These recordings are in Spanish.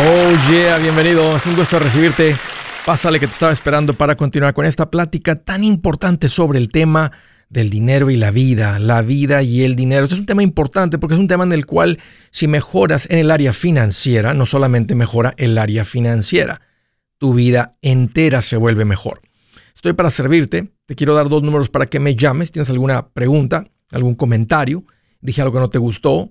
Oh yeah, bienvenido. Es un gusto recibirte. Pásale que te estaba esperando para continuar con esta plática tan importante sobre el tema del dinero y la vida, la vida y el dinero. Este es un tema importante porque es un tema en el cual si mejoras en el área financiera, no solamente mejora el área financiera, tu vida entera se vuelve mejor. Estoy para servirte. Te quiero dar dos números para que me llames. Tienes alguna pregunta, algún comentario, dije algo que no te gustó,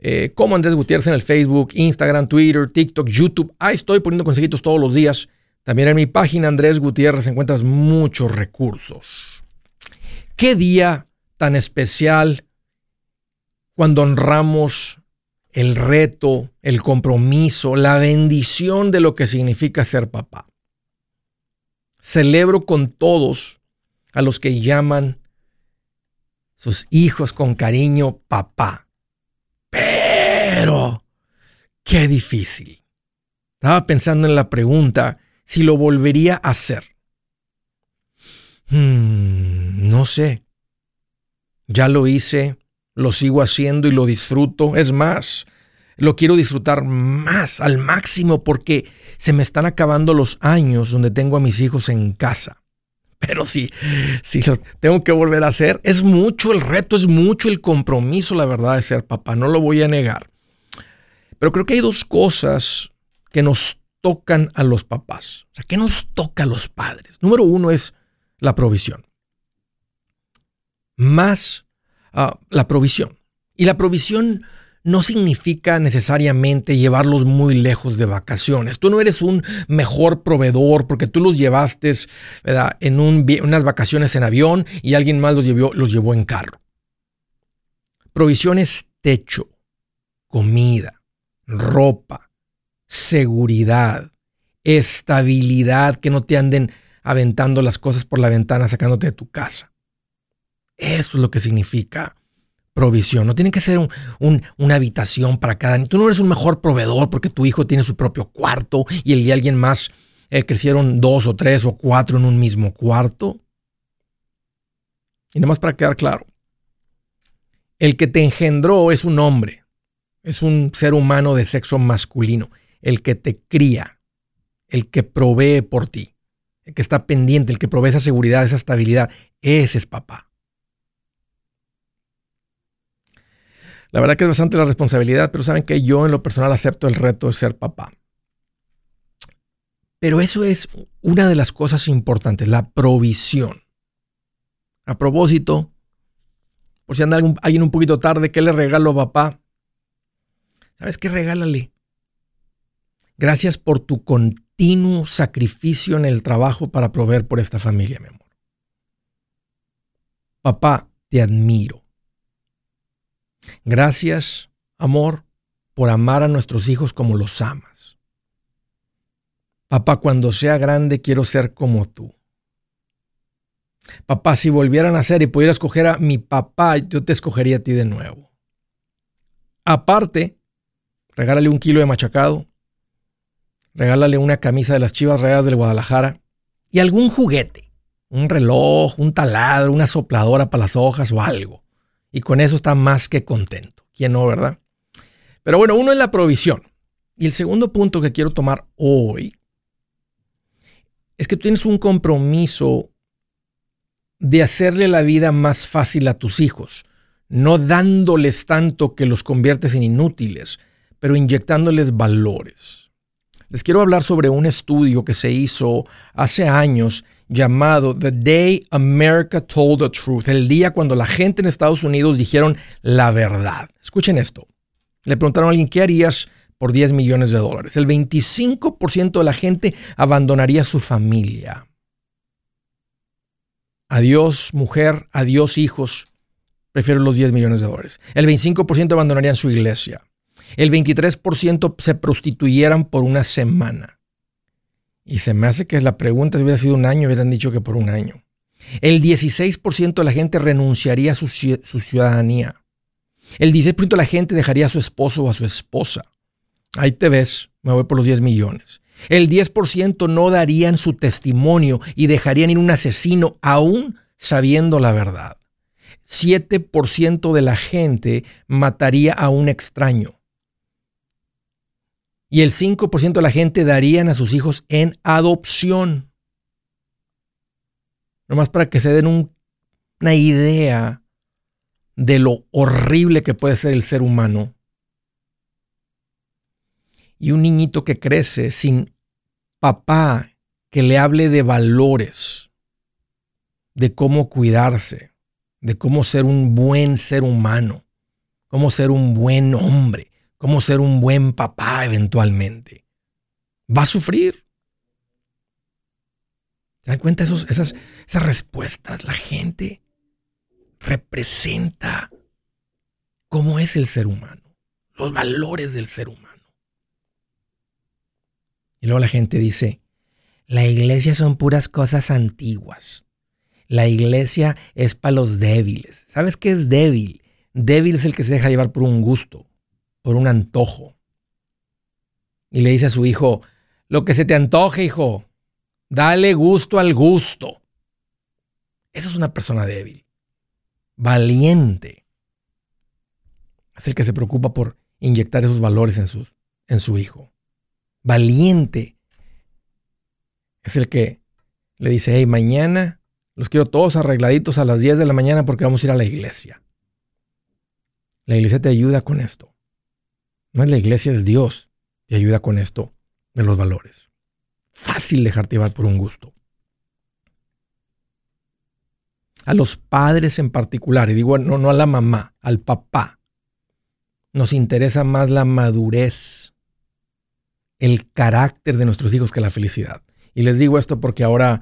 eh, como Andrés Gutiérrez en el Facebook, Instagram, Twitter, TikTok, YouTube. Ahí estoy poniendo consejitos todos los días. También en mi página Andrés Gutiérrez encuentras muchos recursos. ¿Qué día tan especial cuando honramos el reto, el compromiso, la bendición de lo que significa ser papá. Celebro con todos a los que llaman sus hijos con cariño papá. Pero, qué difícil. Estaba pensando en la pregunta si lo volvería a hacer. Hmm, no sé. Ya lo hice, lo sigo haciendo y lo disfruto. Es más, lo quiero disfrutar más, al máximo, porque se me están acabando los años donde tengo a mis hijos en casa. Pero sí, si lo tengo que volver a hacer, es mucho el reto, es mucho el compromiso, la verdad, de ser papá, no lo voy a negar. Pero creo que hay dos cosas que nos tocan a los papás. O sea, ¿qué nos toca a los padres? Número uno es la provisión. Más la provisión. Y la provisión no significa necesariamente llevarlos muy lejos de vacaciones. Tú no eres un mejor proveedor porque tú los llevaste en unas vacaciones en avión y alguien más los llevó, los llevó en carro. Provisión es techo, comida, ropa, seguridad, estabilidad, que no te anden aventando las cosas por la ventana sacándote de tu casa. Eso es lo que significa provisión. No tiene que ser una habitación para cada Tú no eres un mejor proveedor porque tu hijo tiene su propio cuarto y el de alguien más eh, crecieron dos o tres o cuatro en un mismo cuarto. Y nada más para quedar claro. El que te engendró es un hombre, es un ser humano de sexo masculino. El que te cría, el que provee por ti, el que está pendiente, el que provee esa seguridad, esa estabilidad, ese es papá. La verdad que es bastante la responsabilidad, pero saben que yo en lo personal acepto el reto de ser papá. Pero eso es una de las cosas importantes, la provisión. A propósito, por si anda alguien un poquito tarde, ¿qué le regalo a papá? ¿Sabes qué? Regálale. Gracias por tu continuo sacrificio en el trabajo para proveer por esta familia, mi amor. Papá, te admiro. Gracias, amor, por amar a nuestros hijos como los amas. Papá, cuando sea grande quiero ser como tú. Papá, si volvieran a ser y pudiera escoger a mi papá, yo te escogería a ti de nuevo. Aparte, regálale un kilo de machacado, regálale una camisa de las chivas reales del Guadalajara y algún juguete, un reloj, un taladro, una sopladora para las hojas o algo. Y con eso está más que contento. ¿Quién no, verdad? Pero bueno, uno es la provisión. Y el segundo punto que quiero tomar hoy es que tú tienes un compromiso de hacerle la vida más fácil a tus hijos, no dándoles tanto que los conviertes en inútiles, pero inyectándoles valores. Les quiero hablar sobre un estudio que se hizo hace años llamado The Day America Told the Truth, el día cuando la gente en Estados Unidos dijeron la verdad. Escuchen esto. Le preguntaron a alguien, ¿qué harías por 10 millones de dólares? El 25% de la gente abandonaría su familia. Adiós mujer, adiós hijos, prefiero los 10 millones de dólares. El 25% abandonarían su iglesia. El 23% se prostituyeran por una semana Y se me hace que la pregunta si hubiera sido un año, hubieran dicho que por un año. El 16% de la gente renunciaría a su, su ciudadanía. El 16% de la gente dejaría a su esposo o a su esposa. Ahí te ves, me voy por los 10 millones. El 10% no darían su testimonio y dejarían ir un asesino aún sabiendo la verdad. 7% de la gente mataría a un extraño. Y el 5% de la gente darían a sus hijos en adopción. Nomás para que se den una idea de lo horrible que puede ser el ser humano. Y un niñito que crece sin papá que le hable de valores, de cómo cuidarse, de cómo ser un buen ser humano, cómo ser un buen hombre, cómo ser un buen papá eventualmente. Va a sufrir. ¿Se dan cuenta esas, esas respuestas? La gente representa cómo es el ser humano, los valores del ser humano. Y luego la gente dice, la iglesia son puras cosas antiguas. La iglesia es para los débiles. ¿Sabes qué es débil? Débil es el que se deja llevar por un gusto, por un antojo. Y le dice a su hijo, lo que se te antoje, hijo, dale gusto al gusto. Esa es una persona débil, valiente. Es el que se preocupa por inyectar esos valores en su, en su hijo valiente, es el que le dice, hey, mañana los quiero todos arregladitos a las 10 de la mañana porque vamos a ir a la iglesia. La iglesia te ayuda con esto. No es la iglesia, es Dios. Te ayuda con esto de los valores. Fácil dejarte llevar por un gusto. A los padres en particular, y digo no, no a la mamá, al papá, nos interesa más la madurez el carácter de nuestros hijos que la felicidad. Y les digo esto porque ahora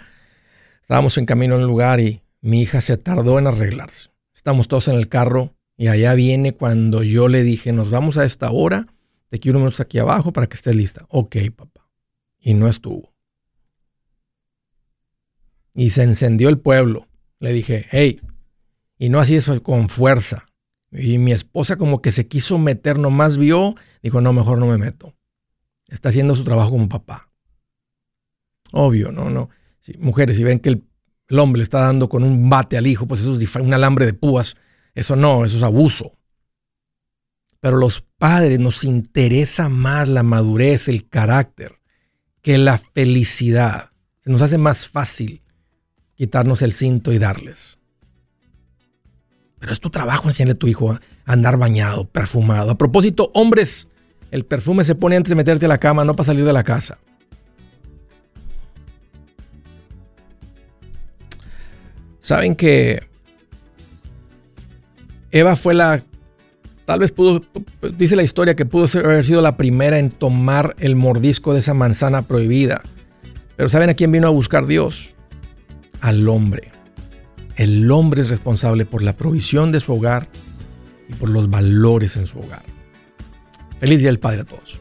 estábamos en camino en un lugar y mi hija se tardó en arreglarse. Estamos todos en el carro y allá viene cuando yo le dije, nos vamos a esta hora, te quiero unos aquí abajo para que estés lista. Ok, papá. Y no estuvo. Y se encendió el pueblo. Le dije, hey, y no así eso con fuerza. Y mi esposa como que se quiso meter, nomás vio, dijo, no, mejor no me meto está haciendo su trabajo como papá. Obvio, no, no. mujeres, si ven que el, hombre le está dando con un bate al hijo, pues eso es un alambre de púas. Eso no, eso es abuso. Pero los padres nos interesa más la madurez, el carácter, que la felicidad. Se nos hace más fácil quitarnos el cinto y darles. Pero es tu trabajo enseñarle a tu hijo a andar bañado, perfumado. A propósito, hombres, el perfume se pone antes de meterte a la cama, no para salir de la casa. Saben que Eva fue la, tal vez pudo, dice la historia que pudo haber sido la primera en tomar el mordisco de esa manzana prohibida. Pero ¿saben a quién vino a buscar Dios? Al hombre. El hombre es responsable por la provisión de su hogar y por los valores en su hogar. Feliz Día del Padre a todos.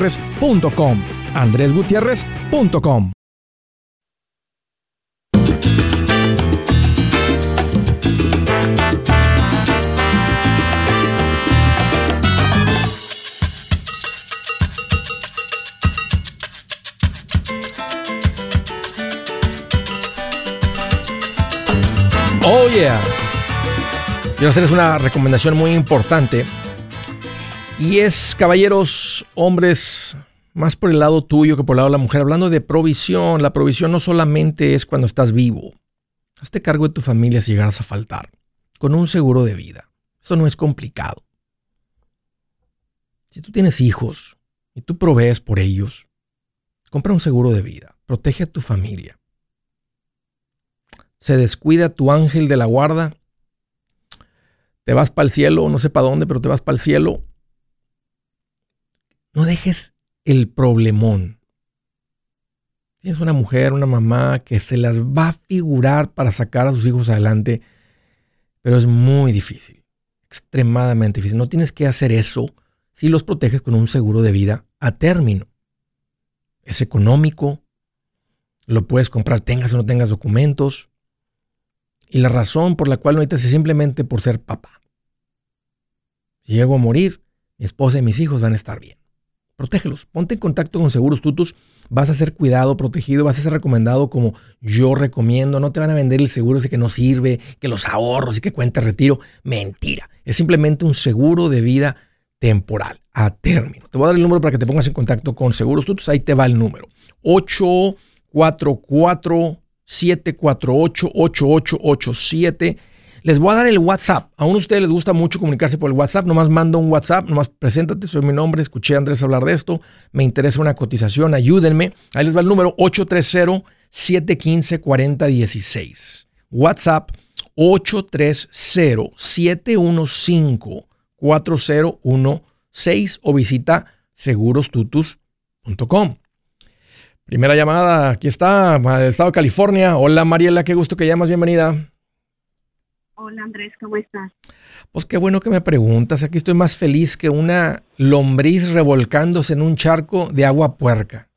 andresgutierrez.com. andresgutierrez.com. Oh yeah. Quiero hacerles una recomendación muy importante y es, caballeros, hombres, más por el lado tuyo que por el lado de la mujer, hablando de provisión. La provisión no solamente es cuando estás vivo. Hazte cargo de tu familia si llegas a faltar, con un seguro de vida. Eso no es complicado. Si tú tienes hijos y tú provees por ellos, compra un seguro de vida. Protege a tu familia. Se descuida tu ángel de la guarda. Te vas para el cielo, no sé para dónde, pero te vas para el cielo no dejes el problemón. Tienes una mujer, una mamá que se las va a figurar para sacar a sus hijos adelante, pero es muy difícil, extremadamente difícil. No tienes que hacer eso si los proteges con un seguro de vida a término. Es económico, lo puedes comprar tengas o no tengas documentos. Y la razón por la cual no necesitas es simplemente por ser papá. Si llego a morir, mi esposa y mis hijos van a estar bien protégelos. Ponte en contacto con Seguros Tutus. Vas a ser cuidado, protegido, vas a ser recomendado como yo recomiendo. No te van a vender el seguro ese que no sirve, que los ahorros y que cuenta retiro. Mentira. Es simplemente un seguro de vida temporal, a término. Te voy a dar el número para que te pongas en contacto con Seguros Tutus. Ahí te va el número. 844 748 8887 les voy a dar el WhatsApp. A uno de ustedes les gusta mucho comunicarse por el WhatsApp. Nomás manda un WhatsApp, nomás preséntate, soy mi nombre, escuché a Andrés hablar de esto, me interesa una cotización, ayúdenme. Ahí les va el número 830-715-4016. WhatsApp 830-715-4016 o visita segurostutus.com. Primera llamada, aquí está, estado de California. Hola Mariela, qué gusto que llamas, bienvenida. Hola Andrés, ¿cómo estás? Pues qué bueno que me preguntas. Aquí estoy más feliz que una lombriz revolcándose en un charco de agua puerca.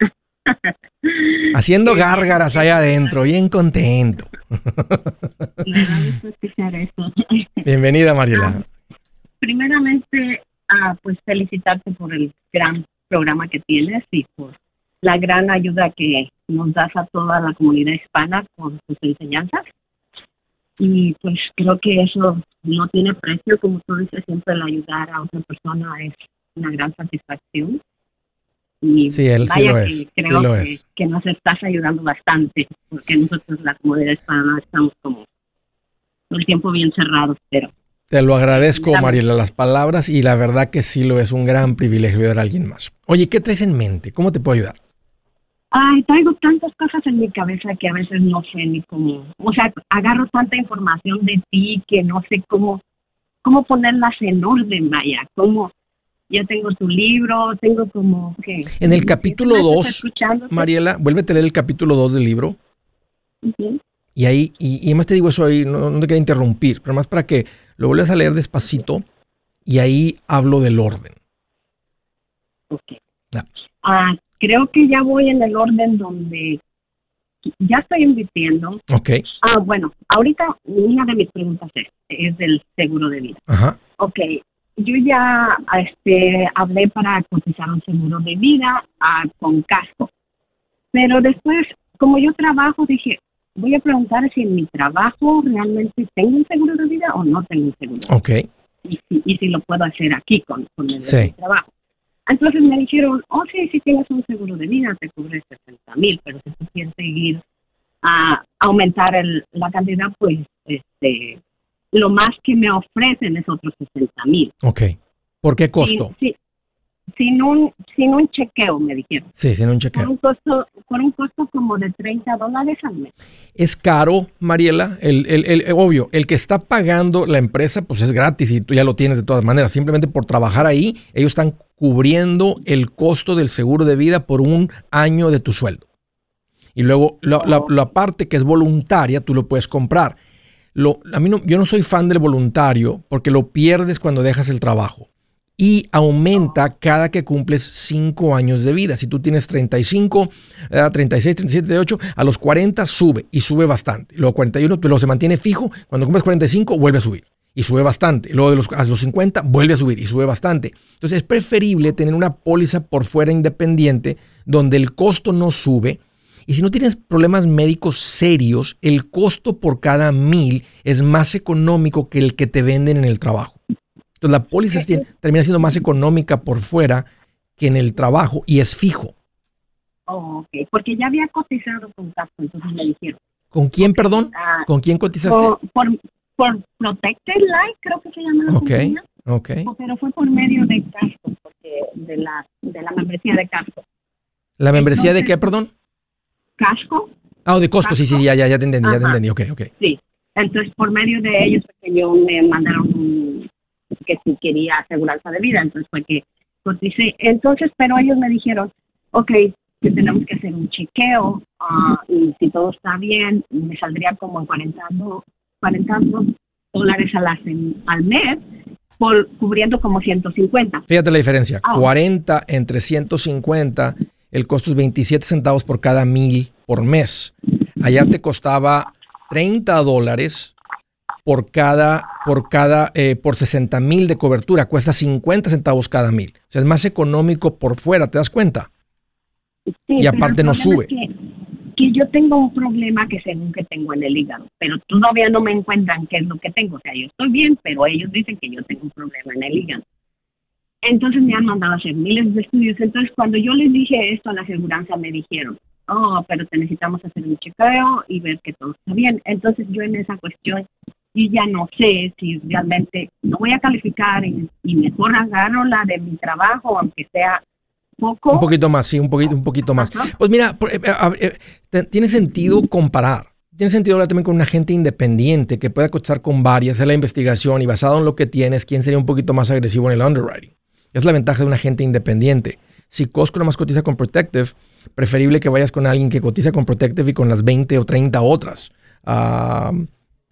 Haciendo gárgaras allá adentro, bien contento. Bienvenida, Mariela. Ah, primeramente, ah, pues felicitarte por el gran programa que tienes y por la gran ayuda que nos das a toda la comunidad hispana con tus enseñanzas y pues creo que eso no tiene precio, como tú dices, siempre el ayudar a otra persona es una gran satisfacción. Y sí, él sí lo es. Creo lo que, es. que, nos estás ayudando bastante, porque nosotros la comunidad hispana estamos como todo el tiempo bien cerrados, pero... Te lo agradezco, Mariela, las palabras y la verdad que sí lo es un gran privilegio ayudar a alguien más. Oye, ¿qué traes en mente? ¿Cómo te puedo ayudar? Ay, traigo tantas cosas en mi cabeza que a veces no sé ni cómo, o sea, agarro tanta información de ti que no sé cómo, cómo ponerlas en orden, vaya, cómo, ya tengo tu libro, tengo como que... En el capítulo 2, Mariela, vuélvete a leer el capítulo 2 del libro. Y ahí, y, y, además te digo eso ahí, no, te quiero interrumpir, pero más para que lo vuelvas a leer despacito y ahí hablo del orden. Ok. Ah, creo que ya voy en el orden donde ya estoy invirtiendo. Ok. Ah, bueno, ahorita una de mis preguntas es, es del seguro de vida. Ajá. Ok, yo ya este, hablé para cotizar un seguro de vida ah, con casco, pero después, como yo trabajo, dije, voy a preguntar si en mi trabajo realmente tengo un seguro de vida o no tengo un seguro. Ok. Y si, y si lo puedo hacer aquí con, con el trabajo. Entonces me dijeron, oh sí, si tienes un seguro de vida, te cubre 60 mil, pero si tú quieres seguir a aumentar el, la cantidad, pues este lo más que me ofrecen es otros 60 mil. Ok. ¿Por qué costo? Sí, sí, sin un, sin un chequeo, me dijeron. Sí, sin un Con chequeo. un costo, con un costo como de 30 dólares al mes. Es caro, Mariela. El, el- el- obvio, el que está pagando la empresa, pues es gratis y tú ya lo tienes de todas maneras. Simplemente por trabajar ahí, ellos están cubriendo el costo del seguro de vida por un año de tu sueldo. Y luego la, la- la parte que es voluntaria, tú lo puedes comprar. Lo, a mí no, yo no soy fan del voluntario porque lo pierdes cuando dejas el trabajo. Y aumenta cada que cumples 5 años de vida. Si tú tienes 35, eh, 36, 37, 38, a los 40 sube y sube bastante. Luego 41, luego se mantiene fijo. Cuando cumples 45, vuelve a subir y sube bastante. Luego de los, a los 50, vuelve a subir y sube bastante. Entonces es preferible tener una póliza por fuera independiente donde el costo no sube. Y si no tienes problemas médicos serios, el costo por cada mil es más económico que el que te venden en el trabajo. Entonces la póliza tiene- termina siendo más económica por fuera que en el trabajo y es fijo. Oh, ok, porque ya había cotizado con Casco, entonces me dijeron. ¿Con quién, perdón? ah, ¿Con quién cotizaste? por, por, por Protected Life, creo que se llama la Ok, compañía. ok. pero fue por medio de Casco, porque de la, de la membresía de Casco. ¿La membresía de qué, perdón? Casco, Ah, de Costco, sí, sí, ya, ya, ya te entendí, ya te entendí, ok, ok. sí. Entonces, por medio de ellos que yo me mandaron un- que si quería aseguranza de vida, entonces fue que coticé. Entonces, pero ellos me dijeron, ok, que tenemos que hacer un chequeo ah, y si todo está bien, me saldría como en 40, do- 40 do- dólares a la sem- al mes, por, cubriendo como 150. Fíjate la diferencia. Ah. 40 entre 150, el costo es 27 centavos por cada mil por mes. Allá te costaba 30 dólares por cada, por cada, eh, por 60 mil de cobertura. Cuesta 50 centavos cada mil. O sea, es más económico por fuera, ¿te das cuenta? Sí, Y aparte no sube. es Que, que yo tengo un problema que según que tengo en el hígado, pero todavía no me encuentran qué es lo que tengo. O sea, yo estoy bien, pero ellos dicen que yo tengo un problema en el hígado. Entonces me han mandado a hacer miles de estudios. Entonces cuando yo les dije esto a la aseguranza me dijeron, oh, pero te necesitamos hacer un chequeo y ver que todo está bien. Entonces yo en esa cuestión y ya no sé si realmente no voy a calificar y, y mejor agarro la de mi trabajo, aunque sea poco. Un poquito más, sí, un poquito, un poquito más. Pues mira, eh, eh, tiene sentido comparar. Tiene sentido hablar también con un agente independiente que pueda cotizar con varias, hacer la investigación y basado en lo que tienes, quién sería un poquito más agresivo en el underwriting. Es la ventaja de un agente independiente. Si Costco nomás cotiza con Protective, preferible que vayas con alguien que cotiza con Protective y con las 20 o 30 otras. Ah,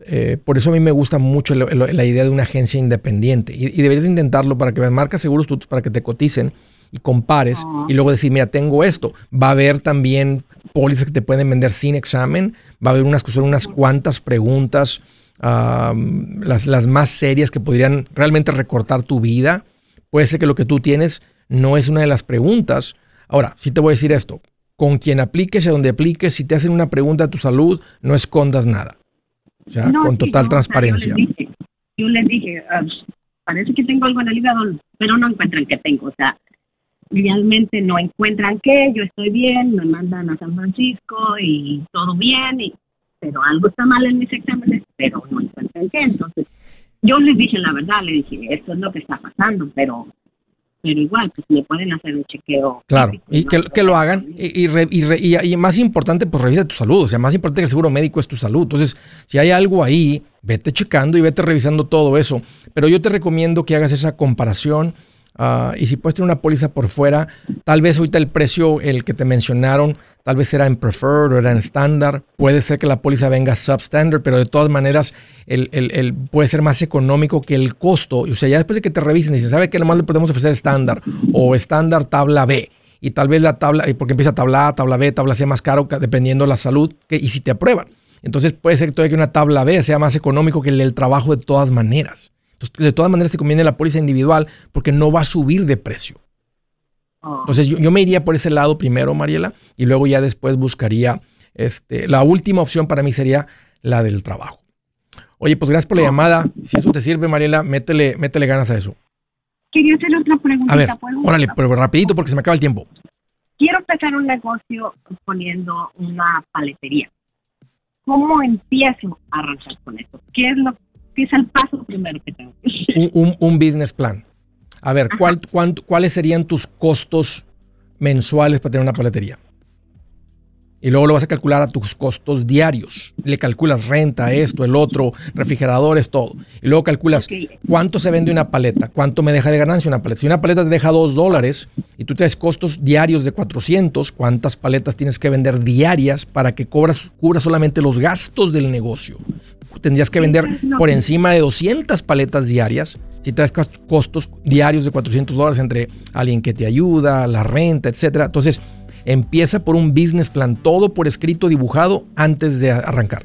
eh, por eso a mí me gusta mucho lo- lo- la idea de una agencia independiente y, y deberías intentarlo para que veas marcas seguros tú para que te coticen y compares Ah. y luego decir, mira, tengo esto. Va a haber también pólizas que te pueden vender sin examen, va a haber unas, unas cuantas preguntas, las, las más serias que podrían realmente recortar tu vida. Puede ser que lo que tú tienes no es una de las preguntas. Ahora, sí te voy a decir esto, con quien apliques y a donde apliques, si te hacen una pregunta a tu salud, no escondas nada. O sea, No, con sí, total no, o sea, transparencia. yo les dije, yo les dije, ah, parece que tengo algo en el hígado, pero no encuentran que tengo. O sea, realmente no encuentran que yo estoy bien, me mandan a San Francisco y todo bien, y, pero algo está mal en mis exámenes, pero no encuentran qué. Entonces, yo les dije la verdad, le dije, esto es lo que está pasando, pero pero igual, pues me pueden hacer un chequeo. Claro, y que, que lo hagan. Y, y re- y re- y- y más importante, pues revisa tu salud. O sea, más importante que el seguro médico es tu salud. Entonces, si hay algo ahí, vete checando y vete revisando todo eso. Pero yo te recomiendo que hagas esa comparación. Ah, y si puedes tener una póliza por fuera, tal vez ahorita el precio, el que te mencionaron, tal vez era en preferred o era en estándar. Puede ser que la póliza venga substandard, pero de todas maneras el, el- el- puede ser más económico que el costo. O sea, ya después de que te revisen, dicen, ¿sabe qué? Nomás le podemos ofrecer estándar o estándar tabla B. Y tal vez la tabla, y porque empieza tabla A, tabla B, tabla C más caro, ca- dependiendo de la salud, y si te aprueban. Entonces puede ser todavía que una tabla B sea más económico que el del trabajo de todas maneras. Entonces, de todas maneras te conviene la póliza individual porque no va a subir de precio. Oh, Entonces yo, yo me iría por ese lado primero, Mariela, y luego ya después buscaría, este, la última opción para mí sería la del trabajo. Oye, pues gracias por la llamada. Si eso te sirve, Mariela, métele, métele ganas a eso. Quería hacer otra preguntita. A órale, pero rapidito porque se me acaba el tiempo. quiero empezar un negocio poniendo una paletería. ¿Cómo empiezo a arrancar con esto? ¿Qué es lo que es el paso primero que tengo? un, un, business plan. A ver, ¿cuál, ¿cuáles serían tus costos mensuales para tener una paletería? Y luego lo vas a calcular a tus costos diarios. Le calculas renta, esto, el otro, refrigeradores, todo. Y luego calculas cuánto se vende una paleta, cuánto me deja de ganancia una paleta. Si una paleta te deja 2 dólares y tú traes costos diarios de 400, ¿cuántas paletas tienes que vender diarias para que cobras, cubras solamente los gastos del negocio? Tendrías que vender por encima de 200 paletas diarias si traes costos diarios de 400 dólares entre alguien que te ayuda, la renta, etcétera. Entonces, Empieza por un business plan, todo por escrito dibujado antes de arrancar.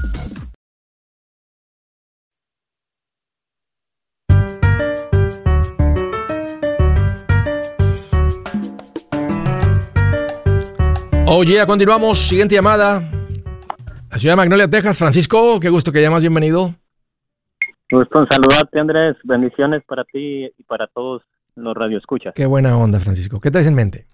Oye, ya continuamos. Siguiente llamada. La ciudad de Magnolia, Texas. Francisco, qué gusto que llamas. Bienvenido. Gusto en saludarte, Andrés. Bendiciones para ti y para todos los radioescuchas. Qué buena onda, Francisco. ¿Qué traes en mente?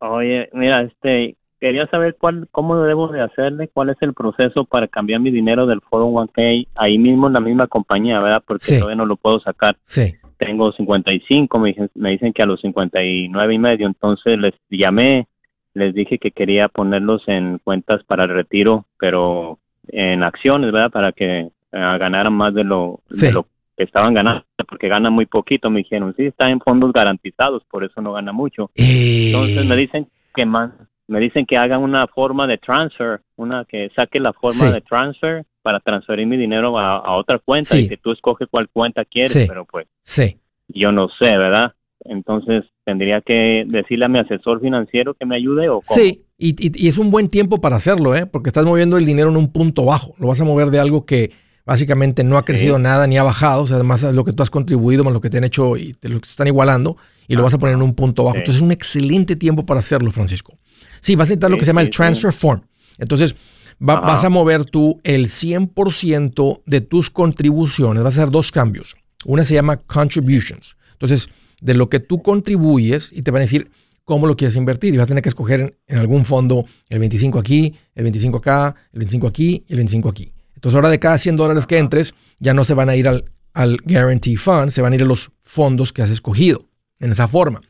Oye, mira, este, quería saber cuál, cómo debo de hacerle, cuál es el proceso para cambiar mi dinero del 401k ahí mismo en la misma compañía, ¿verdad? Porque todavía no lo puedo sacar. Sí. Tengo 55, me dicen, me dicen que a los 59 y medio, entonces les llamé les dije que quería ponerlos en cuentas para el retiro, pero en acciones, ¿verdad? Para que eh, ganaran más de lo, lo que estaban ganando, porque ganan muy poquito, me dijeron, sí, está en fondos garantizados, por eso no gana mucho. Entonces me dicen que más, me dicen que hagan una forma de transfer, una que saque la forma de transfer para transferir mi dinero a, otra cuenta y que tú escoges cuál cuenta quieres, pero pues sí. yo no sé, ¿verdad? Entonces tendría que decirle a mi asesor financiero que me ayude o cómo? Sí, y, es un buen tiempo para hacerlo, ¿eh? porque estás moviendo el dinero en un punto bajo. Lo vas a mover de algo que básicamente no ha crecido nada ni ha bajado. O sea, además es lo que tú has contribuido más lo que te han hecho y te lo están igualando y lo vas a poner en un punto bajo. Entonces es un excelente tiempo para hacerlo, Francisco. Sí, vas a necesitar lo que se llama el transfer form. Entonces vas a mover tú el 100% de tus contribuciones. Vas a hacer dos cambios. Una se llama contributions. Entonces, de lo que tú contribuyes y te van a decir cómo lo quieres invertir. Y vas a tener que escoger en, algún fondo el 25 aquí, el 25 acá, el 25 aquí y el 25 aquí. Entonces ahora de cada 100 dólares que entres, ya no se van a ir al, al Guarantee Fund, se van a ir a los fondos que has escogido en esa forma.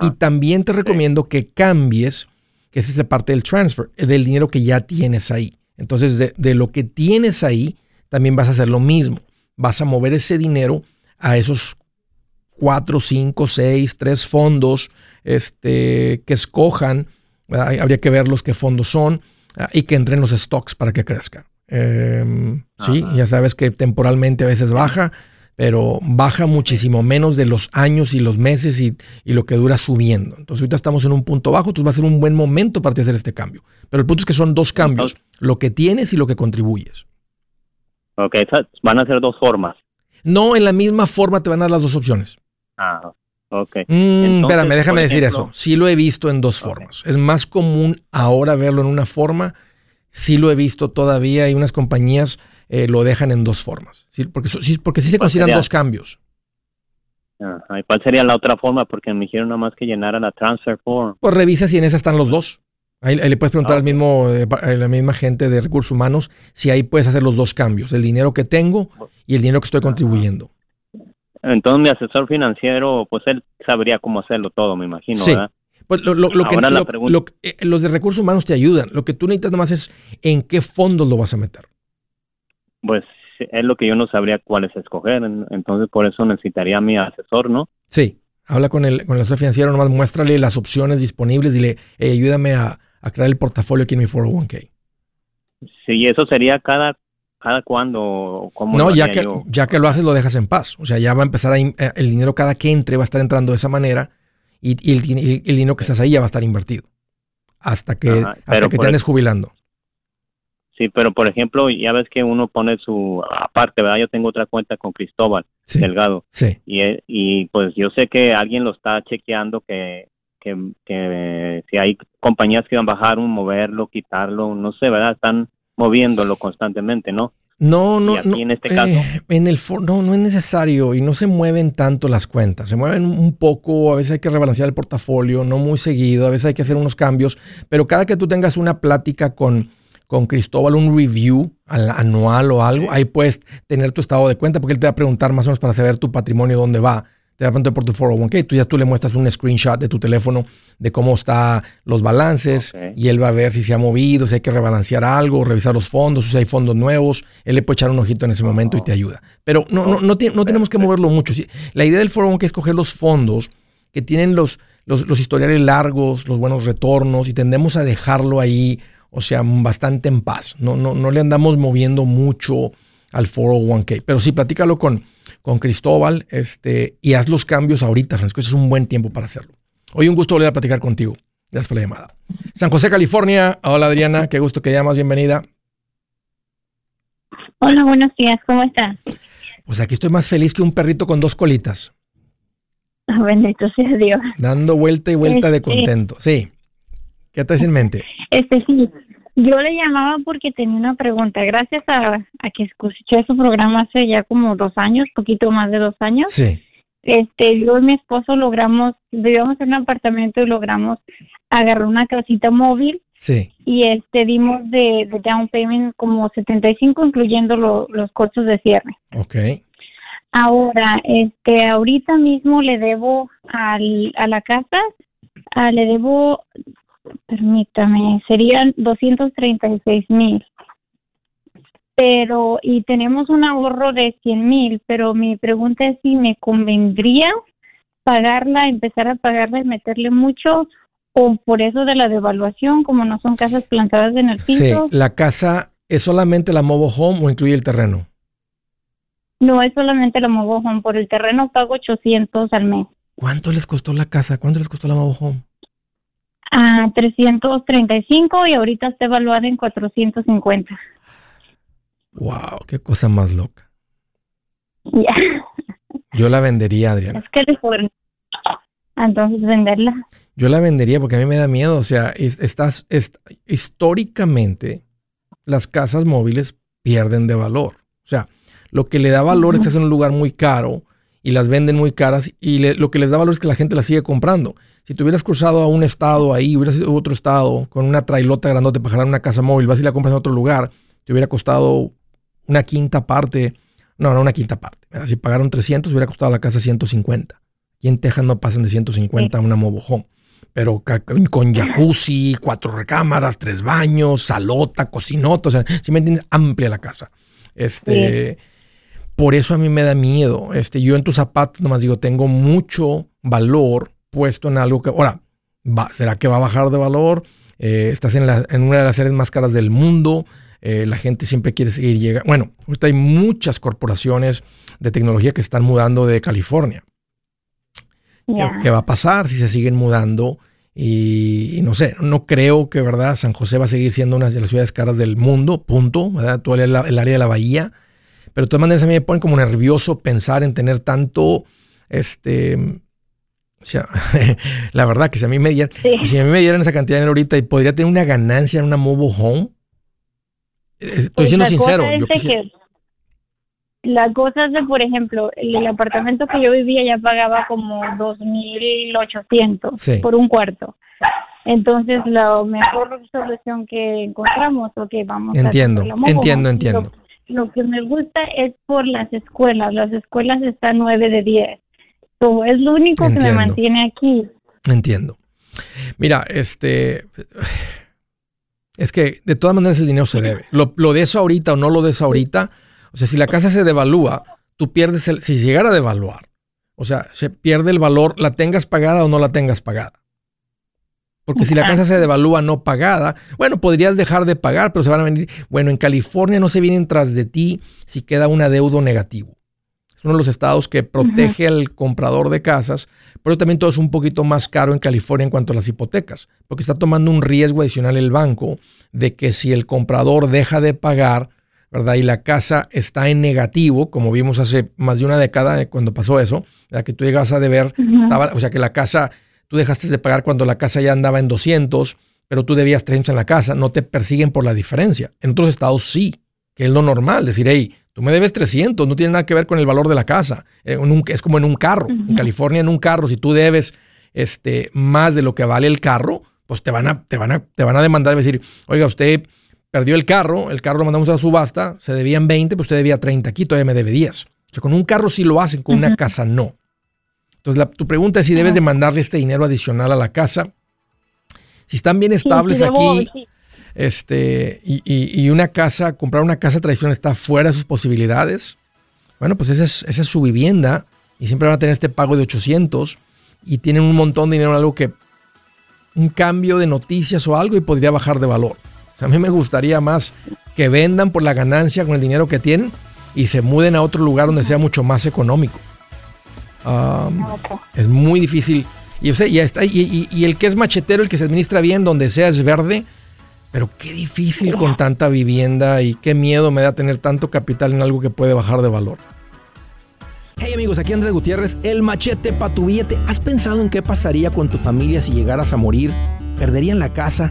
Y también te recomiendo que cambies, que es esa parte del transfer, eh, del dinero que ya tienes ahí. Entonces de, de lo que tienes ahí, también vas a hacer lo mismo. Vas a mover ese dinero a esos cuatro, cinco, seis, tres fondos este, que escojan. Habría que ver los qué fondos son ah, y que entren los stocks para que crezca. Em, sí, ya sabes que temporalmente a veces baja, pero baja muchísimo menos de los años y los meses y, lo que dura subiendo. Entonces ahorita estamos en un punto bajo, entonces va a ser un buen momento para hacer este cambio. Pero el punto es que son dos cambios, lo que tienes y lo que contribuyes. Ok, van a ser dos formas. No, en la misma forma te van a dar las dos opciones. Ah, ok. Mm, espérame, déjame decir eso. Sí lo he visto en dos formas. Es más común ahora verlo en una forma. Sí lo he visto todavía y unas compañías eh, lo dejan en dos formas. Sí, porque, sí, porque sí se consideran dos cambios. ¿Y cuál sería la otra forma? Porque me dijeron nada más que llenara la transfer form. Pues revisa si en esa están los dos. Ahí, le puedes preguntar al mismo, eh, a la misma gente de recursos humanos si ahí puedes hacer los dos cambios, el dinero que tengo y el dinero que estoy contribuyendo. Entonces mi asesor financiero, pues él sabría cómo hacerlo todo, me imagino, sí. Pues lo, lo, que, Ahora la lo- lo- eh, los de recursos humanos te ayudan. Lo que tú necesitas nomás es en qué fondos lo vas a meter. Pues es lo que yo no sabría cuáles escoger, en- entonces por eso necesitaría a mi asesor, ¿no? Sí, habla con el, con el asesor financiero, nomás muéstrale las opciones disponibles, dile, "Hey, ayúdame a, a crear el portafolio aquí en mi 401k. Sí, eso sería cada cada cuándo cómo No, lo ya que, yo? ya que lo haces, lo dejas en paz. O sea, ya va a empezar a, in- eh, el dinero cada que entre va a estar entrando de esa manera y, y el, din- el- el dinero que estás ahí ya va a estar invertido hasta que, Ajá, hasta que te andes jubilando. Sí, pero por ejemplo, ya ves que uno pone su aparte, ¿verdad? Yo tengo otra cuenta con Cristóbal Sí, Delgado sí. y eh, y pues yo sé que alguien lo está chequeando que que, que si hay compañías que van a bajar un moverlo, quitarlo, no sé, ¿verdad? Están moviéndolo constantemente, ¿no? No, no, Y aquí no. en este caso- eh, en el for- no, no es necesario y no se mueven tanto las cuentas. Se mueven un poco, a veces hay que rebalancear el portafolio, no muy seguido, a veces hay que hacer unos cambios, pero cada que tú tengas una plática con, con Cristóbal, un review al- anual o algo, ahí puedes tener tu estado de cuenta porque él te va a preguntar más o menos para saber tu patrimonio dónde va. Te va a preguntar por tu 401k, tú ya tú le muestras un screenshot de tu teléfono de cómo están los balances y él va a ver si se ha movido, si hay que rebalancear algo, revisar los fondos, si hay fondos nuevos, él le puede echar un ojito en ese momento y te ayuda. Pero no, no, no, no tenemos que moverlo mucho. La idea del 401k es escoger los fondos que tienen los, los, los historiales largos, los buenos retornos y tendemos a dejarlo ahí, o sea, bastante en paz. No, no, no le andamos moviendo mucho al 401k. Pero sí, platícalo con, con Cristóbal este, y haz los cambios ahorita, Francisco. Ese es un buen tiempo para hacerlo. Hoy un gusto volver a platicar contigo. Gracias por la llamada. San José, California. Hola Adriana, qué gusto que llamas, bienvenida. Hola, buenos días, ¿cómo estás? Pues aquí estoy más feliz que un perrito con dos colitas, Ah, Bendito sea Dios. dando vuelta y vuelta de Este- contento. Sí. ¿Qué traes en mente? Este sí, yo le llamaba porque tenía una pregunta. Gracias a, a que escuché su programa hace ya como dos años, poquito más de dos años. Sí. Este, yo y mi esposo logramos, vivíamos en un apartamento y logramos agarrar una casita móvil Sí. y este dimos de, de down payment como 75 incluyendo lo- los costos de cierre. Ok. Ahora, este, ahorita mismo le debo al, a la casa, ah, le debo, permítame, serían 236 mil. Pero, y tenemos un ahorro de 100 mil, pero mi pregunta es si me convendría pagarla, empezar a pagarla y meterle mucho, o por eso de la devaluación, como no son casas plantadas en el Sí. piso, ¿La casa es solamente la mobile home o incluye el terreno? no es solamente la mobile home, por el terreno pago 800 al mes. ¿Cuánto les costó la casa? ¿Cuánto les costó la mobile home? A 335 y ahorita está evaluada en 450. Wow, qué cosa más loca. Ya, Yo la vendería, Adriana. es California. Entonces venderla. Yo la vendería porque a mí me da miedo. O sea, es- estás, est- históricamente las casas móviles pierden de valor. O sea, lo que le da valor es que es en un lugar muy caro y las venden muy caras y le- lo que les da valor es que la gente las sigue comprando. Si te hubieras cruzado a un estado ahí, hubieras ido a otro estado con una trailota grandote para jalar una casa móvil, vas y la compras en otro lugar, te hubiera costado una quinta parte. No, no una quinta parte. Si pagaron 300, hubiera costado la casa 150. Aquí en Texas no pasan de 150 a una mobile home. Pero con jacuzzi, cuatro recámaras, tres baños, salota, cocinota, o sea, si me entiendes, amplia la casa. Este, por eso a mí me da miedo. Este, yo en tus zapatos nomás digo, tengo mucho valor puesto en algo que, ahora, va, ¿será que va a bajar de valor? Eh, estás en, la- en una de las áreas más caras del mundo. eh, la gente siempre quiere seguir llegando. Bueno, ahorita hay muchas corporaciones de tecnología que están mudando de California. ¿Qué, va a pasar si se siguen mudando? Y, y no sé, no creo que, ¿verdad? San José va a seguir siendo una de las ciudades caras del mundo, punto, ¿verdad? Todo el, el área de la bahía. Pero de todas maneras a mí me pone como nervioso pensar en tener tanto, este, o sea, la verdad que si a mí me dieran, Sí. si a mí me dieran esa cantidad de dinero ahorita y podría tener una ganancia en una mobile home, eh, estoy Pues siendo sincero. Yo quisiera- que la cosa es de, por ejemplo, el, el apartamento que yo vivía ya pagaba como 2.800 Sí. por un cuarto. Entonces, la mejor solución que encontramos, ok, vamos Entiendo, a entiendo, home. entiendo. Lo, que me gusta es por las escuelas. Las escuelas están 9 de 10. So, es lo único que me mantiene aquí. Entiendo. Mira, este. Es que de todas maneras el dinero se debe. Lo, lo de eso ahorita o no lo de eso ahorita. O sea, si la casa se devalúa, tú pierdes el. Si llegara a devaluar, o sea, se pierde el valor, la tengas pagada o no la tengas pagada. Porque si la casa se devalúa no pagada, bueno, podrías dejar de pagar, pero se van a venir. Bueno, en California no se vienen tras de ti si queda un adeudo negativo. Es uno de los estados que protege al comprador de casas, pero también todo es un poquito más caro en California en cuanto a las hipotecas, porque está tomando un riesgo adicional el banco de que si el comprador deja de pagar, ¿verdad? Y la casa está en negativo, como vimos hace más de una década eh, cuando pasó eso, la que tú llegas a deber, o sea que la casa tú dejaste de pagar cuando la casa ya andaba en 200, pero tú debías 300 en la casa, no te persiguen por la diferencia. En otros estados sí, que es lo normal, decir, hey, tú me debes 300, no tiene nada que ver con el valor de la casa. Eh, es como en un carro. En California, en un carro, si tú debes este, más de lo que vale el carro, pues te van a, te van a, te van a demandar y decir, oiga, usted perdió el carro, el carro lo mandamos a la subasta, se debían 20, pues usted debía 30, aquí todavía me debe 10. O sea, con un carro sí lo hacen, con una casa no. Entonces, tu pregunta es si debes de mandarle este dinero adicional a la casa. Si están bien estables aquí, este, y, una casa, comprar una casa tradicional está fuera de sus posibilidades, bueno, pues esa es, esa es su vivienda y siempre van a tener este pago de 800 y tienen un montón de dinero en algo que, un cambio de noticias o algo y podría bajar de valor. a mí me gustaría más que vendan por la ganancia con el dinero que tienen y se muden a otro lugar donde sea mucho más económico. Es muy difícil. Y, ya está, y, el que es machetero, el que se administra bien, donde sea es verde. Pero qué difícil con tanta vivienda y qué miedo me da tener tanto capital en algo que puede bajar de valor. Hey amigos, aquí Andrés Gutiérrez, el machete para tu billete. ¿Has pensado en qué pasaría con tu familia si llegaras a morir? ¿Perderían la casa?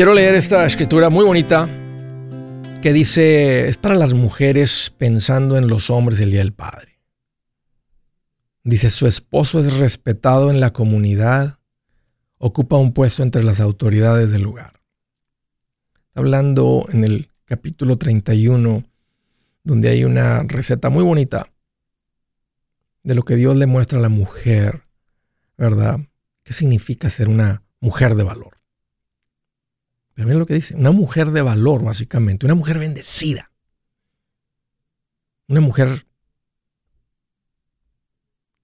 Quiero leer esta escritura muy bonita que dice, es para las mujeres pensando en los hombres el Día del Padre. Dice, su esposo es respetado en la comunidad, ocupa un puesto entre las autoridades del lugar. Hablando en el capítulo 31, donde hay una receta muy bonita de lo que Dios le muestra a la mujer, ¿verdad? ¿Qué significa ser una mujer de valor? Miren lo que dice, una mujer de valor, básicamente, una mujer bendecida. Una mujer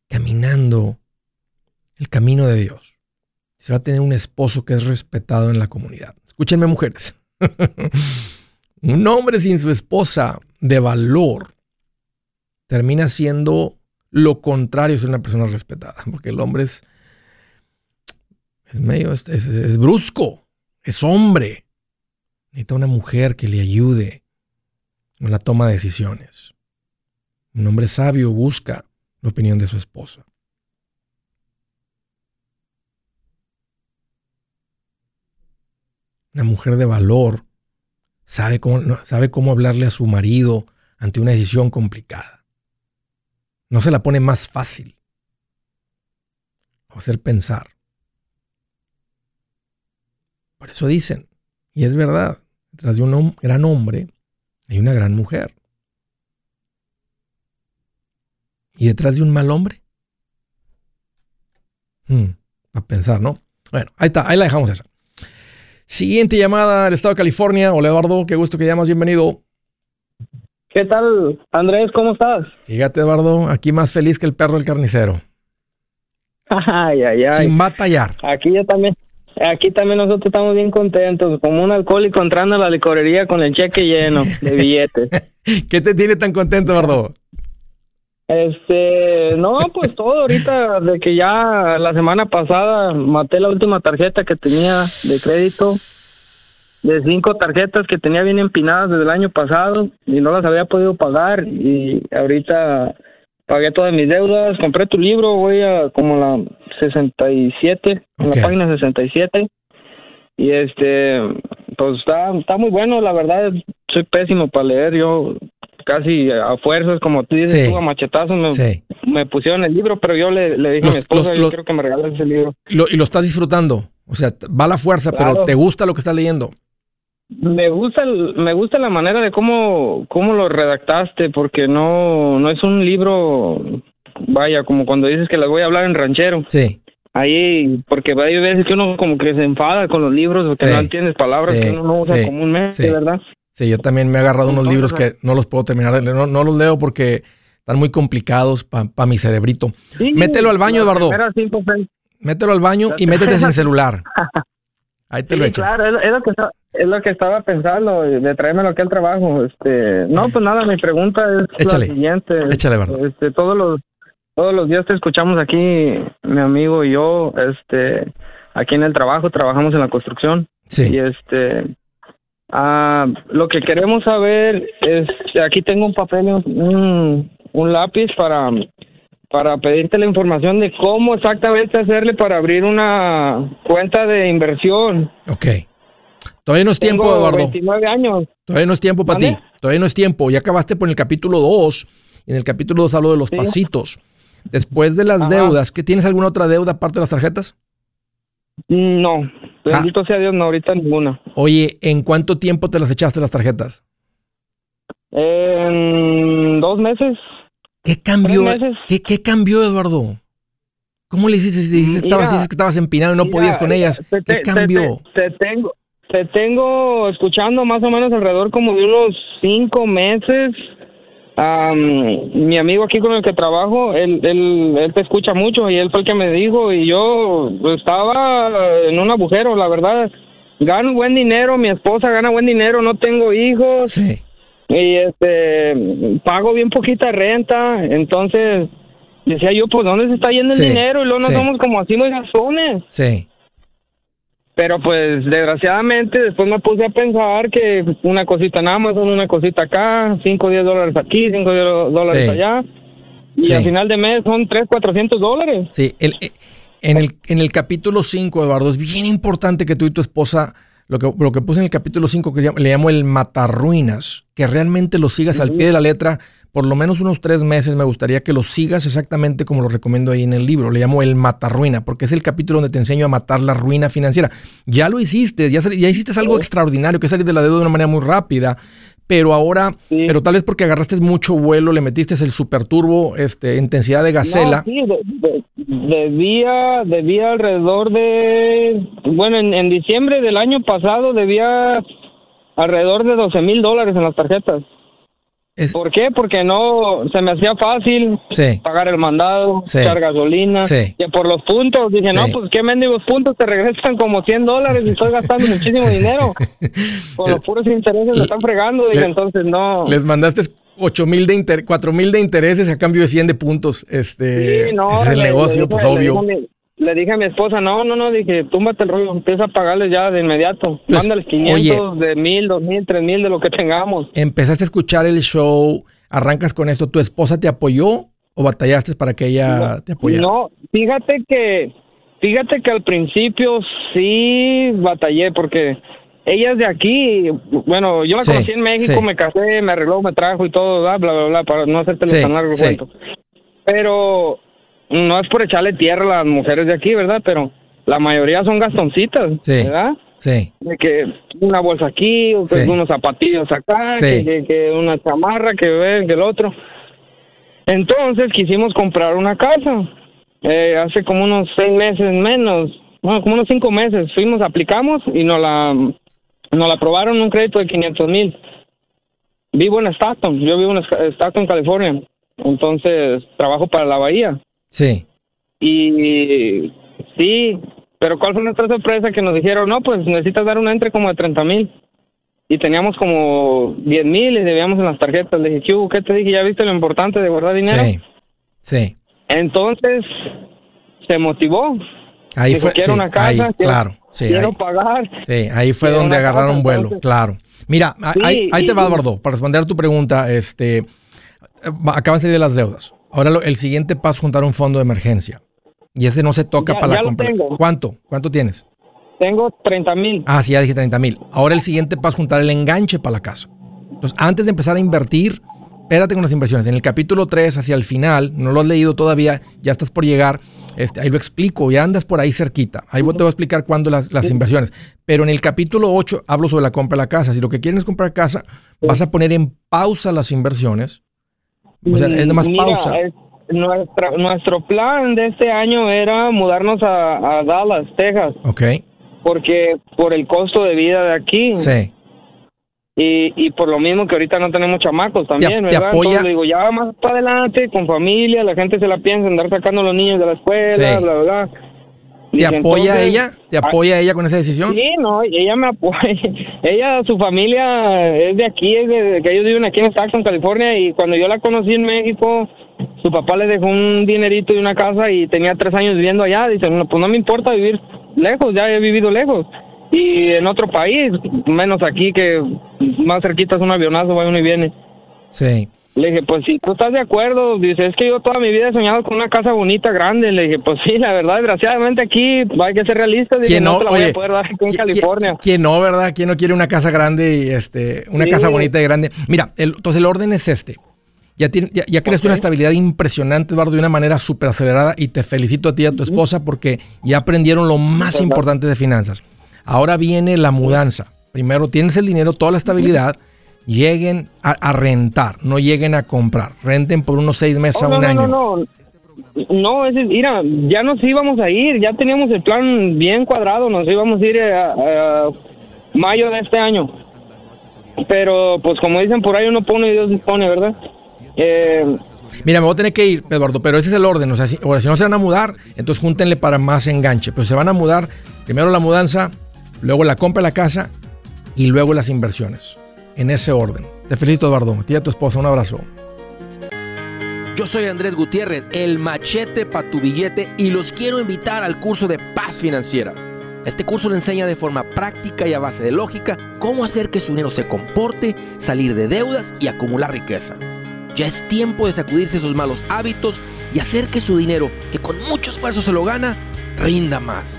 caminando el camino de Dios. Se va a tener un esposo que es respetado en la comunidad. Escúchenme, mujeres. un hombre sin su esposa de valor termina siendo lo contrario de ser una persona respetada, porque el hombre es, es medio, es brusco, es hombre. Necesita una mujer que le ayude en la toma de decisiones. Un hombre sabio busca la opinión de su esposa. Una mujer de valor sabe cómo, sabe cómo hablarle a su marido ante una decisión complicada. No se la pone más fácil. hacer pensar. Por eso dicen, y es verdad, detrás de un gran hombre hay una gran mujer. ¿Y detrás de un mal hombre? Hmm, a pensar, ¿no? Bueno, ahí está, ahí la dejamos esa. Siguiente llamada del estado de California. Hola Eduardo, qué gusto que llamas, bienvenido. ¿Qué tal, Andrés? ¿Cómo estás? Fíjate, Eduardo, aquí más feliz que el perro del carnicero. Ay, ay, ay. Sin batallar. Aquí yo también. Aquí también nosotros estamos bien contentos, como un alcohólico entrando a la licorería con el cheque lleno de billetes. ¿Qué te tiene tan contento, Eduardo? Este, no, pues todo ahorita, de que ya la semana pasada maté la última tarjeta que tenía de crédito, de cinco tarjetas que tenía bien empinadas desde el año pasado y no las había podido pagar y ahorita pagué todas mis deudas, compré tu libro, voy a como la 67, en Ok. la página 67 y este, pues está, está muy bueno, la verdad, soy pésimo para leer, yo casi a fuerzas, como tú dices, Sí. tú a machetazos me, Sí. me pusieron el libro, pero yo le, le dije a Los- mi esposa, los- yo los- quiero que me regales ese libro. Lo- y lo estás disfrutando. O sea, va a la fuerza, pero Claro. te gusta lo que estás leyendo. Me gusta el- me gusta la manera de cómo cómo lo redactaste porque no no es un libro vaya como cuando dices que las voy a hablar en ranchero Sí. ahí porque hay veces que uno como que se enfada con los libros o que Sí. no entiendes palabras Sí. que uno no usa Sí. comúnmente verdad Sí, yo también me he agarrado unos libros que no los puedo terminar de leer. No, no los leo porque están muy complicados para mi cerebrito. Sí, Mételo al baño, Eduardo. cinco, seis- Mételo al baño y métete sin celular. Ahí te Sí, lo echas. claro, es, es lo que es lo que estaba pensando de traérmelo aquí al trabajo. Este, no, pues nada, mi pregunta es Échale, la siguiente. échale, Eduardo. Este, todos los todos los días te escuchamos aquí, mi amigo y yo, este, aquí en el trabajo trabajamos en la construcción Sí. y este, ah, lo que queremos saber es, aquí tengo un papel, un, un lápiz para para pedirte la información de cómo exactamente hacerle para abrir una cuenta de inversión. Ok. Todavía no es tiempo, Tengo Eduardo. 29 años. Todavía no es tiempo para ti. Todavía no es tiempo. Ya acabaste por el capítulo 2. Y en el capítulo 2 hablo de los Sí. pasitos. Después de las Ajá. deudas, ¿qué tienes alguna otra deuda aparte de las tarjetas? No, Ah. bendito sea Dios, no, ahorita ninguna. Oye, ¿en cuánto tiempo te las echaste las tarjetas? En dos meses. ¿Qué cambió? ¿Qué, qué cambió, Eduardo? ¿Cómo le hiciste? Si dices que estabas, dices que estabas empinado y no Mira, podías con ellas. te- ¿Qué te- cambió? Te, te tengo, te tengo escuchando más o menos alrededor como de unos cinco meses. Am, mi amigo aquí con el que trabajo, él, él, él te escucha mucho y él fue el que me dijo y yo estaba en un agujero, la verdad. Gano buen dinero, mi esposa gana buen dinero, no tengo hijos. Sí. Y este pago bien poquita renta, entonces decía yo, pues ¿dónde se está yendo el Sí, dinero? Y luego no sí. somos como así muy gastones. Sí. Pero pues desgraciadamente después me puse a pensar que una cosita en Amazon, una cosita acá, 5 o 10 dólares aquí, 5 o 10 dólares Sí. allá. Y al final de mes son 3, 400 dólares. Sí, el- eh, en, el, en el capítulo 5, Eduardo, es bien importante que tú y tu esposa, lo que, lo que puse en el capítulo 5, que le llamo el matarruinas, que realmente lo sigas al pie de la letra, por lo menos unos tres meses, me gustaría que lo sigas exactamente como lo recomiendo ahí en el libro. Le llamo el matarruina, porque es el capítulo donde te enseño a matar la ruina financiera. Ya lo hiciste, ya, ya hiciste algo extraordinario, que es salir de la deuda de una manera muy rápida, pero ahora, Sí. pero tal vez porque agarraste mucho vuelo, le metiste el super turbo, este, intensidad de gacela. No, sí, de- de- debía, debía alrededor de, bueno, en, en diciembre del año pasado debía alrededor de 12 mil dólares en las tarjetas. Es- ¿Por qué? Porque no, se me hacía fácil Sí. pagar el mandado, Sí. echar gasolina, Sí. que por los puntos, dije, no, pues qué mendigos puntos, te regresan como 100 dólares y estoy gastando muchísimo dinero. Con los puros intereses me están fregando, dije, entonces no. Les mandaste 8 mil de inter 4 mil de intereses a cambio de 100 de puntos. Este, Sí, no, es el le- negocio, le pues obvio. Le dije, a mi, esposa, no, no, no, dije, túmbate el rollo, empieza a pagarles ya de inmediato. Pues, Mándales 500, de mil, dos mil, tres mil, de lo que tengamos. Empezaste a escuchar el show, arrancas con esto. ¿Tu esposa te apoyó o batallaste para que ella te apoyara? No, fíjate que, fíjate que al principio sí batallé porque ella es de aquí, bueno, yo la Sí, conocí en México, sí. me casé, me arregló, me trajo y todo, bla, bla, bla, para no hacerte Sí, tan largo el cuento. Pero no es por echarle tierra a las mujeres de aquí, ¿verdad? Pero la mayoría son gastoncitas, Sí. ¿verdad? Sí, de que una bolsa aquí, Sí. unos zapatillos acá, Sí. que, una chamarra, que ve, que el otro. Entonces quisimos comprar una casa. Eh, hace como unos seis meses menos, bueno, como unos cinco meses. Fuimos, aplicamos y nos la, nos la aprobaron un crédito de 500 mil. vivo en Stockton, yo vivo en Stockton, California. Entonces, trabajo para la bahía. Sí. Y sí, pero ¿cuál fue nuestra sorpresa? Que nos dijeron, no, pues necesitas dar un entre como de 30 mil. Y teníamos como 10 mil y debíamos en las tarjetas. Le dije, ¿qué, ¿qué te dije? ¿Ya viste lo importante de guardar dinero? Sí, sí. Entonces, se motivó. Ahí Dijo, fue, quiero sí, una casa, ahí, quiero- claro, sí, Quiero ahí, pagar. sí, ahí fue quiero donde agarraron casa, vuelo, entonces- claro. Mira, Sí, ahí, ahí te va, Eduardo, para responder a tu pregunta, este, eh, acaban de salir de las deudas. Ahora lo- el siguiente paso es juntar un fondo de emergencia. Y ese no se toca Ya- para ya la compra. ¿Cuánto? ¿Cuánto tienes? Tengo 30 mil. Ah, sí, ya dije 30 mil. Ahora el siguiente paso es juntar el enganche para la casa. Entonces, antes de empezar a invertir, espérate con las inversiones. En el capítulo 3, hacia el final, no lo has leído todavía, ya estás por llegar. Este, ahí lo explico, ya andas por ahí cerquita. Ahí te voy a explicar cuándo las, las inversiones. Pero en el capítulo 8 hablo sobre la compra de la casa. Si lo que quieren es comprar casa, vas a poner en pausa las inversiones. O sea, es nomás Mira, pausa. es- nuestra, nuestro plan de este año era mudarnos a, a Dallas, Texas, Ok, porque por el costo de vida de aquí sí. y, y por lo mismo que ahorita no tenemos chamacos también, te ¿verdad? apoya- Entonces digo, ya más para adelante, con familia, la gente se la piensa andar sacando a los niños de la escuela, Sí. bla, bla, bla. ¿Te apoya entonces, ella? ¿Te ah, apoya ella con esa decisión? Sí, no, ella me apoya. Ella, su familia es de aquí, es de, que ellos viven aquí en Stockton, California, y cuando yo la conocí en México, su papá le dejó un dinerito y una casa y tenía tres años viviendo allá. Dice, no, pues no me importa vivir lejos, ya he vivido lejos. Y en otro país, menos aquí, que más cerquita es un avionazo, va uno y viene. Sí. Le dije, pues si tú estás de acuerdo, dice, es que yo toda mi vida he soñado con una casa bonita, grande. Le dije, pues sí, la verdad, desgraciadamente aquí hay que ser realistas. ¿Quién no, no? te la voy Oye, a poder dar aquí en ¿qui- California. qui- ¿Quién no, verdad? ¿Quién no quiere una casa grande y este, una Sí. casa bonita y grande? Mira, el- entonces el orden es este. Ya, tiene- ya, ya creaste una estabilidad impresionante, Eduardo, de una manera súper acelerada y te felicito a ti y a tu esposa porque ya aprendieron lo más importante de finanzas. Ahora viene la mudanza. Primero tienes el dinero, toda la estabilidad. Lleguen a, a rentar, no lleguen a comprar. Renten por unos seis meses Oh, a no, un no, año. no, no. No, ese, mira, ya nos íbamos a ir, ya teníamos el plan bien cuadrado, nos íbamos a ir a, a mayo de este año. Pero, pues como dicen por ahí, uno pone y Dios dispone, ¿verdad? Eh, Mira, me voy a tener que ir, Eduardo, pero ese es el orden. O sea, si, ahora, si no se van a mudar, entonces júntenle para más enganche. Pero se van a mudar, primero la mudanza, luego la compra de la casa y luego las inversiones. En ese orden. Te felicito, Eduardo. A ti a tu esposa, un abrazo. Yo soy Andrés Gutiérrez, el machete para tu billete y los quiero invitar al curso de paz financiera. Este curso le enseña de forma práctica y a base de lógica cómo hacer que su dinero se comporte, salir de deudas y acumular riqueza. Ya es tiempo de sacudirse esos malos hábitos y hacer que su dinero, que con mucho esfuerzo se lo gana, rinda más.